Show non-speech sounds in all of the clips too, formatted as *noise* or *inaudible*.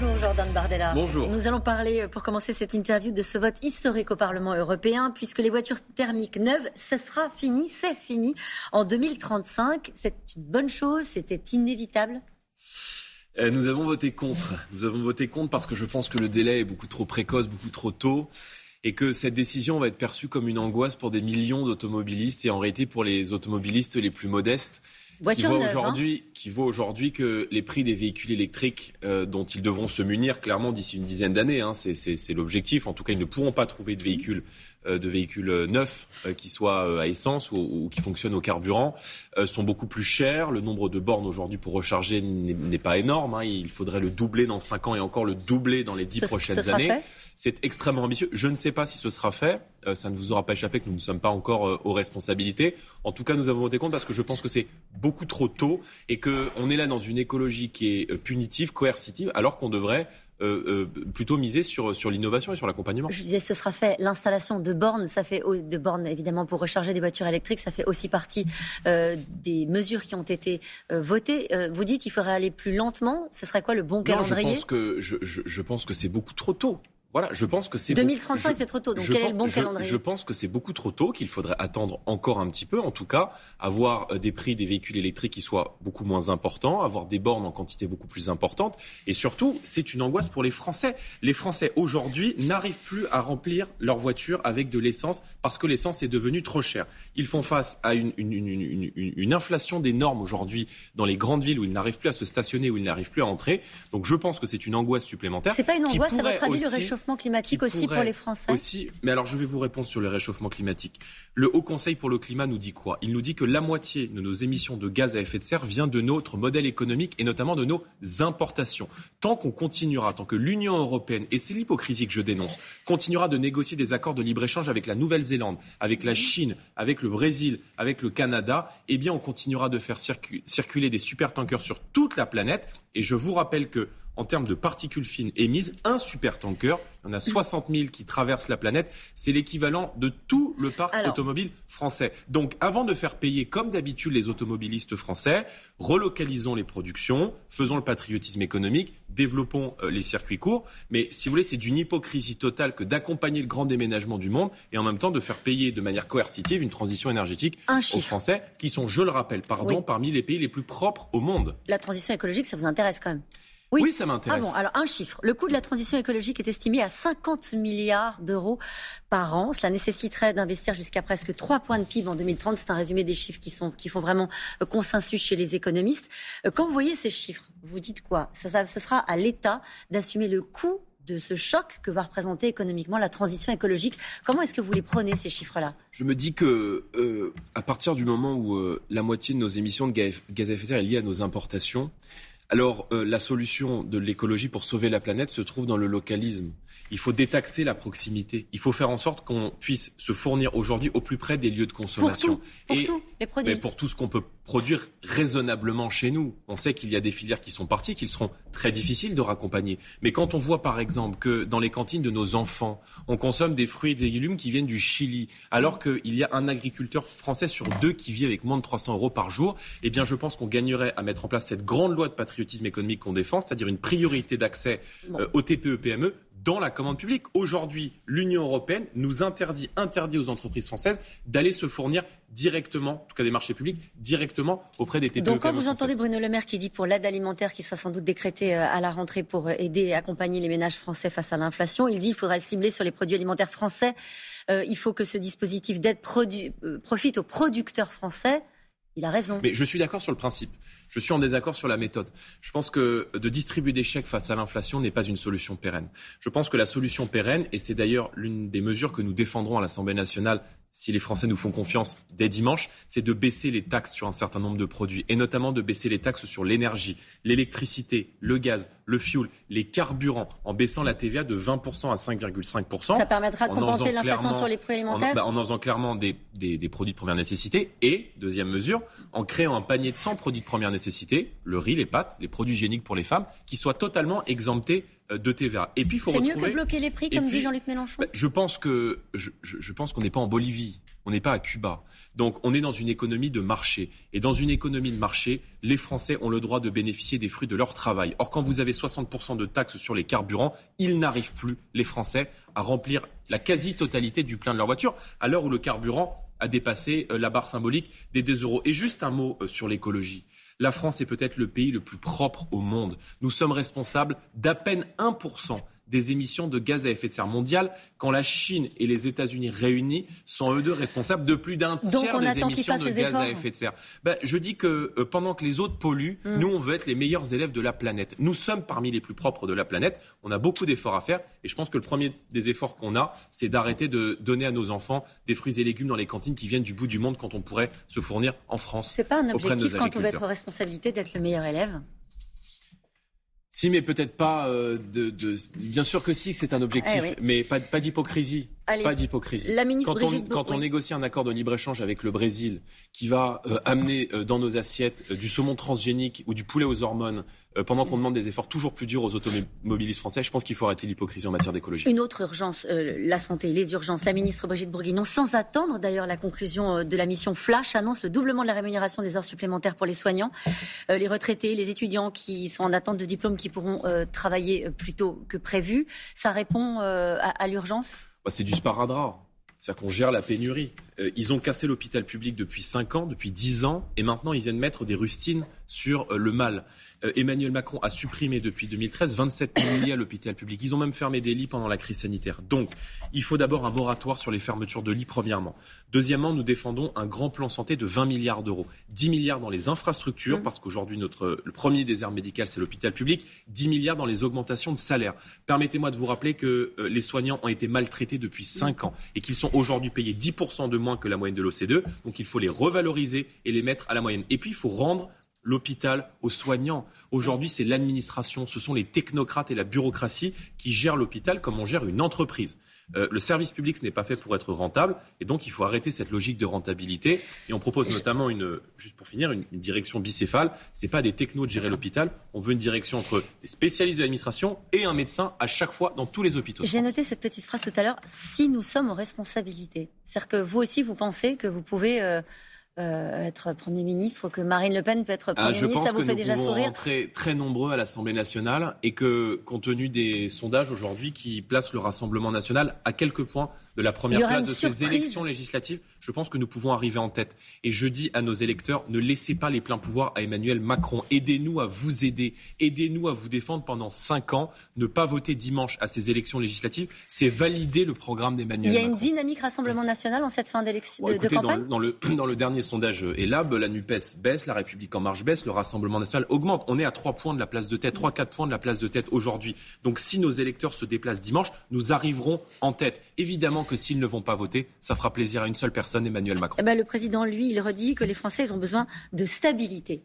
Bonjour Jordan Bardella. Bonjour. Nous allons parler, pour commencer cette interview, de ce vote historique au Parlement européen, puisque les voitures thermiques neuves, ce sera fini, c'est fini en 2035. C'est une bonne chose, c'était inévitable euh, nous avons voté contre. Nous avons voté contre parce que je pense que le délai est beaucoup trop précoce, beaucoup trop tôt et que cette décision va être perçue comme une angoisse pour des millions d'automobilistes et en réalité pour les automobilistes les plus modestes. Voiture qui neuve, voit aujourd'hui, qui voit aujourd'hui que les prix des véhicules électriques euh, dont ils devront se munir clairement d'ici une dizaine d'années, hein, c'est l'objectif. En tout cas, ils ne pourront pas trouver de véhicules, de véhicules neufs euh, qui soient à essence ou, ou, qui fonctionnent au carburant, sont beaucoup plus chers. Le nombre de bornes aujourd'hui pour recharger n'est pas énorme. Hein. Il faudrait le doubler dans 5 ans et encore le doubler dans les 10 prochaines années. C'est extrêmement ambitieux. Je ne sais pas si ce sera fait. Euh, ça ne vous aura pas échappé que nous ne sommes pas encore euh, aux responsabilités. En tout cas, nous avons voté contre parce que je pense que c'est beaucoup trop tôt et qu'on est là dans une écologie qui est euh, punitive, coercitive, alors qu'on devrait plutôt miser sur, sur l'innovation et sur l'accompagnement. Je disais, ce sera fait. L'installation de bornes, ça fait de bornes évidemment pour recharger des voitures électriques, ça fait aussi partie des mesures qui ont été votées. vous dites, il faudrait aller plus lentement. Ce serait quoi le bon calendrier je pense que je, je, je pense que c'est beaucoup trop tôt. Voilà, je pense que c'est 2035, c'est trop tôt. Donc quel est le bon calendrier Je pense que c'est beaucoup trop tôt, qu'il faudrait attendre encore un petit peu. En tout cas, avoir euh, des prix des véhicules électriques qui soient beaucoup moins importants, avoir des bornes en quantité beaucoup plus importante, et surtout, c'est une angoisse pour les Français. Les Français aujourd'hui n'arrivent plus à remplir leur voiture avec de l'essence parce que l'essence est devenue trop chère. Ils font face à une, une, une, une inflation des normes aujourd'hui dans les grandes villes où ils n'arrivent plus à se stationner, où ils n'arrivent plus à entrer. Donc je pense que c'est une angoisse supplémentaire. C'est pas une angoisse, à votre avis, le réchauffement réchauffement climatique aussi pour les Français Aussi, mais alors je vais vous répondre sur le réchauffement climatique. Le Haut Conseil pour le climat nous dit quoi? Il nous dit que la moitié de nos émissions de gaz à effet de serre vient de notre modèle économique et notamment de nos importations. Tant qu'on continuera, tant que l'Union européenne, et c'est l'hypocrisie que je dénonce, continuera de négocier des accords de libre-échange avec la Nouvelle-Zélande, avec la Chine, avec le Brésil, avec le Canada, eh bien on continuera de faire circuler des supertankers sur toute la planète. Et je vous rappelle que en termes de particules fines émises, un supertanker, il y en a 60 000 qui traversent la planète, c'est l'équivalent de tout le parc automobile français. Donc avant de faire payer comme d'habitude les automobilistes français, relocalisons les productions, faisons le patriotisme économique, développons euh, les circuits courts. Mais si vous voulez, c'est d'une hypocrisie totale que d'accompagner le grand déménagement du monde et en même temps de faire payer de manière coercitive une transition énergétique aux Français qui sont, je le rappelle, pardon, parmi les pays les plus propres au monde. La transition écologique, ça vous intéresse quand même? Oui, ça m'intéresse. Ah bon, alors un chiffre. Le coût de la transition écologique est estimé à 50 milliards d'euros par an. Cela nécessiterait d'investir jusqu'à presque 3 points de PIB en 2030. C'est un résumé des chiffres qui, sont, qui font vraiment euh, consensus chez les économistes. Euh, quand vous voyez ces chiffres, vous dites quoi? Ça, ça, Ce sera à l'État d'assumer le coût de ce choc que va représenter économiquement la transition écologique. Comment est-ce que vous les prenez, ces chiffres-là? Je me dis que euh, à partir du moment où la moitié de nos émissions de gaz à effet de serre est liée à nos importations, alors euh, la solution de l'écologie pour sauver la planète se trouve dans le localisme. Il faut détaxer la proximité. Il faut faire en sorte qu'on puisse se fournir aujourd'hui au plus près des lieux de consommation. Pour tout, pour tout, les produits. pour tout ce qu'on peut produire raisonnablement chez nous. On sait qu'il y a des filières qui sont parties, qu'ils seront très difficiles de raccompagner. Mais quand on voit par exemple que dans les cantines de nos enfants, on consomme des fruits et des légumes qui viennent du Chili, alors qu'il y a un agriculteur français sur deux qui vit avec moins de 300 euros par jour, eh bien je pense qu'on gagnerait à mettre en place cette grande loi de patriotisme économique qu'on défend, c'est-à-dire une priorité d'accès euh, aux TPE-PME dans la commande publique. Aujourd'hui, l'Union européenne nous interdit, interdit aux entreprises françaises d'aller se fournir directement, en tout cas des marchés publics, directement auprès des TPE. Donc quand vous entendez Bruno Le Maire qui dit pour l'aide alimentaire qui sera sans doute décrétée euh, à la rentrée pour euh, aider et accompagner les ménages français face à l'inflation, il dit qu'il faudra cibler sur les produits alimentaires français. Euh, il faut que ce dispositif d'aide profite aux producteurs français. Il a raison. Mais je suis d'accord sur le principe. Je suis en désaccord sur la méthode. Je pense que de distribuer des chèques face à l'inflation n'est pas une solution pérenne. Je pense que la solution pérenne, et c'est d'ailleurs l'une des mesures que nous défendrons à l'Assemblée nationale si les Français nous font confiance dès dimanche, c'est de baisser les taxes sur un certain nombre de produits et notamment de baisser les taxes sur l'énergie, l'électricité, le gaz, le fuel, les carburants en baissant la TVA de 20% à 5,5%. Ça permettra de compenser l'inflation sur les produits alimentaires en, en, faisant clairement des, des, des, produits de première nécessité et, deuxième mesure, en créant un panier de 100 produits de première nécessité, le riz, les pâtes, les produits hygiéniques pour les femmes, qui soient totalement exemptés euh, de TVA. Et puis, faut C'est mieux que bloquer les prix, comme dit Jean-Luc Mélenchon. Bah, je pense que je, je pense qu'on n'est pas en Bolivie. On n'est pas à Cuba. Donc on est dans une économie de marché. Et dans une économie de marché, les Français ont le droit de bénéficier des fruits de leur travail. Or, quand vous avez 60% de taxes sur les carburants, ils n'arrivent plus, les Français, à remplir la quasi-totalité du plein de leur voiture, à l'heure où le carburant a dépassé euh, la barre symbolique des 2 euros. Et juste un mot euh, sur l'écologie. La France est peut-être le pays le plus propre au monde. Nous sommes responsables d'à peine 1% des émissions de gaz à effet de serre mondial quand la Chine et les États-Unis réunis sont eux deux responsables de plus d'un tiers des émissions de gaz à effet de serre. Ben, je dis que euh, pendant que les autres polluent, mm. nous, on veut être les meilleurs élèves de la planète. Nous sommes parmi les plus propres de la planète. On a beaucoup d'efforts à faire et je pense que le premier des efforts qu'on a, c'est d'arrêter de donner à nos enfants des fruits et légumes dans les cantines qui viennent du bout du monde quand on pourrait se fournir en France. C'est pas un objectif quand on veut être responsabilité d'être le meilleur élève? Si, mais peut-être pas euh, de, de, Bien sûr que si, c'est un objectif, eh mais pas, pas d'hypocrisie. Pas d'hypocrisie. quand, on, quand on négocie un accord de libre-échange avec le Brésil qui va euh, amener euh, dans nos assiettes du saumon transgénique ou du poulet aux hormones euh, pendant qu'on demande des efforts toujours plus durs aux automobilistes français. Je pense qu'il faut arrêter l'hypocrisie en matière d'écologie. Une autre urgence, euh, la santé, les urgences. La ministre Brigitte Bourguignon, sans attendre d'ailleurs la conclusion euh, de la mission Flash, annonce le doublement de la rémunération des heures supplémentaires pour les soignants, les retraités, les étudiants qui sont en attente de diplôme qui pourront travailler plus tôt que prévu. Ça répond à, l'urgence? Bah, C'est du sparadrap. C'est-à-dire qu'on gère la pénurie. Ils ont cassé l'hôpital public depuis 5 ans, depuis 10 ans, et maintenant ils viennent mettre des rustines sur le mal. Euh, Emmanuel Macron a supprimé depuis 2013 27 000 lits à l'hôpital public. Ils ont même fermé des lits pendant la crise sanitaire. Donc, il faut d'abord un moratoire sur les fermetures de lits, premièrement. Deuxièmement, nous défendons un grand plan santé de 20 milliards d'euros. 10 milliards dans les infrastructures, mmh. parce qu'aujourd'hui, notre, le premier désert médical, c'est l'hôpital public. 10 milliards dans les augmentations de salaire. Permettez-moi de vous rappeler que euh, les soignants ont été maltraités depuis 5 ans et qu'ils sont aujourd'hui payés 10% de moins que la moyenne de l'OCDE. Donc, il faut les revaloriser et les mettre à la moyenne. Et puis, il faut rendre l'hôpital aux soignants. Aujourd'hui, c'est l'administration, ce sont les technocrates et la bureaucratie qui gèrent l'hôpital comme on gère une entreprise. Euh, le service public, ce n'est pas fait pour être rentable, et donc il faut arrêter cette logique de rentabilité. Et on propose notamment une, juste pour finir, une, direction bicéphale. C'est pas des technos de gérer l'hôpital. On veut une direction entre des spécialistes de l'administration et un médecin à chaque fois dans tous les hôpitaux. J'ai noté cette petite phrase tout à l'heure. Si nous sommes en responsabilité, c'est-à-dire que vous aussi, vous pensez que vous pouvez euh, euh, être Premier ministre, que Marine Le Pen peut être Premier ah, ministre, ça vous fait déjà sourire très, très nombreux à l'Assemblée nationale et que, compte tenu des sondages aujourd'hui qui placent le Rassemblement national à quelques points de la première place de ces élections législatives, je pense que nous pouvons arriver en tête. Et je dis à nos électeurs, ne laissez pas les pleins pouvoirs à Emmanuel Macron. Aidez-nous à vous aider. Aidez-nous à vous défendre pendant cinq ans. Ne pas voter dimanche à ces élections législatives, c'est valider le programme d'Emmanuel Macron. Il y a une dynamique Rassemblement national en cette fin d'élection de, campagne? dans, le, dans le *clears throat* dernier sondage ELAB, la NUPES baisse, la République en marche baisse, le Rassemblement national augmente. On est à trois points de la place de tête, trois, quatre points de la place de tête aujourd'hui. Donc si nos électeurs se déplacent dimanche, nous arriverons en tête. Évidemment que s'ils ne vont pas voter, ça fera plaisir à une seule personne, Emmanuel Macron. Eh ben, le président, lui, il redit que les Français ont besoin de stabilité.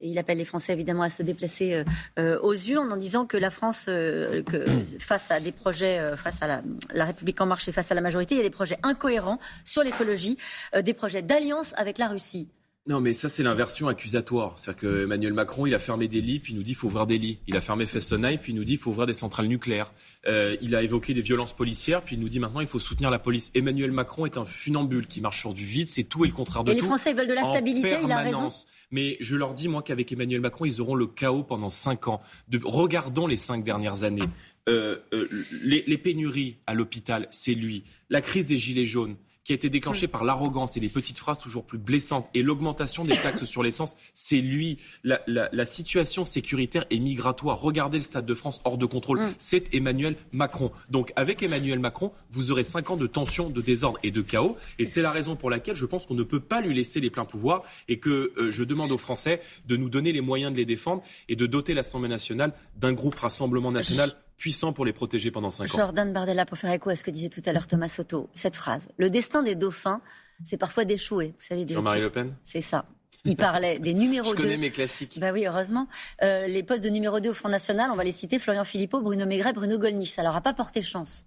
Et il appelle les Français évidemment à se déplacer euh, euh, aux urnes en disant que la France, euh, que, *clears throat* face à des projets, face à la, la, République en marche et face à la majorité, il y a des projets incohérents sur l'écologie, des projets d'alliance avec la Russie. Non, mais ça, c'est l'inversion accusatoire. C'est-à-dire qu'Emmanuel Macron, il a fermé des lits, puis il nous dit qu'il faut ouvrir des lits. Il a fermé Fessenheim, puis il nous dit qu'il faut ouvrir des centrales nucléaires. Euh, il a évoqué des violences policières, puis il nous dit maintenant qu'il faut soutenir la police. Emmanuel Macron est un funambule qui marche sur du vide. C'est tout et le contraire de tout. Et les Français veulent de la stabilité, il a raison. Mais je leur dis, moi, qu'avec Emmanuel Macron, ils auront le chaos pendant cinq ans. De... Regardons les cinq dernières années. Euh, euh, les, les pénuries à l'hôpital, c'est lui. La crise des gilets jaunes, qui a été déclenché par l'arrogance et les petites phrases toujours plus blessantes et l'augmentation des taxes sur l'essence, c'est lui. La, la, la, situation sécuritaire et migratoire, regardez le Stade de France hors de contrôle, mm. c'est Emmanuel Macron. Donc avec Emmanuel Macron, vous aurez cinq ans de tension, de désordre et de chaos. Et c'est la raison pour laquelle je pense qu'on ne peut pas lui laisser les pleins pouvoirs et que euh, je demande aux Français de nous donner les moyens de les défendre et de doter l'Assemblée nationale d'un groupe Rassemblement national puissant pour les protéger pendant cinq ans. Jordan Bardella, pour faire écho à ce que disait tout à l'heure Thomas Soto, cette phrase. Le destin des dauphins, c'est parfois d'échouer. Vous savez, Jean-Marie Le Pen C'est ça. Il parlait des numéros 2. *laughs* Je connais mes classiques. Bah oui, heureusement. Euh, les postes de numéro 2 au Front National, on va les citer Florian Philippot, Bruno Maigret, Bruno Gollnisch. Ça leur a pas porté chance.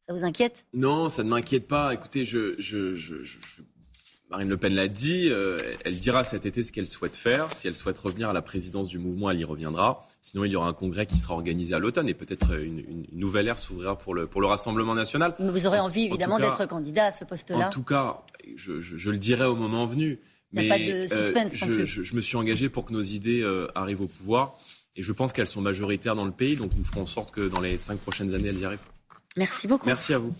Ça vous inquiète? Non, ça ne m'inquiète pas. Écoutez, je, je, je, Marine Le Pen l'a dit, euh, elle dira cet été ce qu'elle souhaite faire. Si elle souhaite revenir à la présidence du mouvement, elle y reviendra. Sinon, il y aura un congrès qui sera organisé à l'automne et peut-être une, nouvelle ère s'ouvrira pour le, pour le Rassemblement national. vous aurez envie, évidemment, d'être candidat à ce poste-là En tout cas, je, le dirai au moment venu. A pas de euh, suspense. je, me suis engagé pour que nos idées euh, arrivent au pouvoir. Et je pense qu'elles sont majoritaires dans le pays. Donc nous ferons en sorte que dans les cinq prochaines années, elles y arrivent. Merci beaucoup. Merci à vous.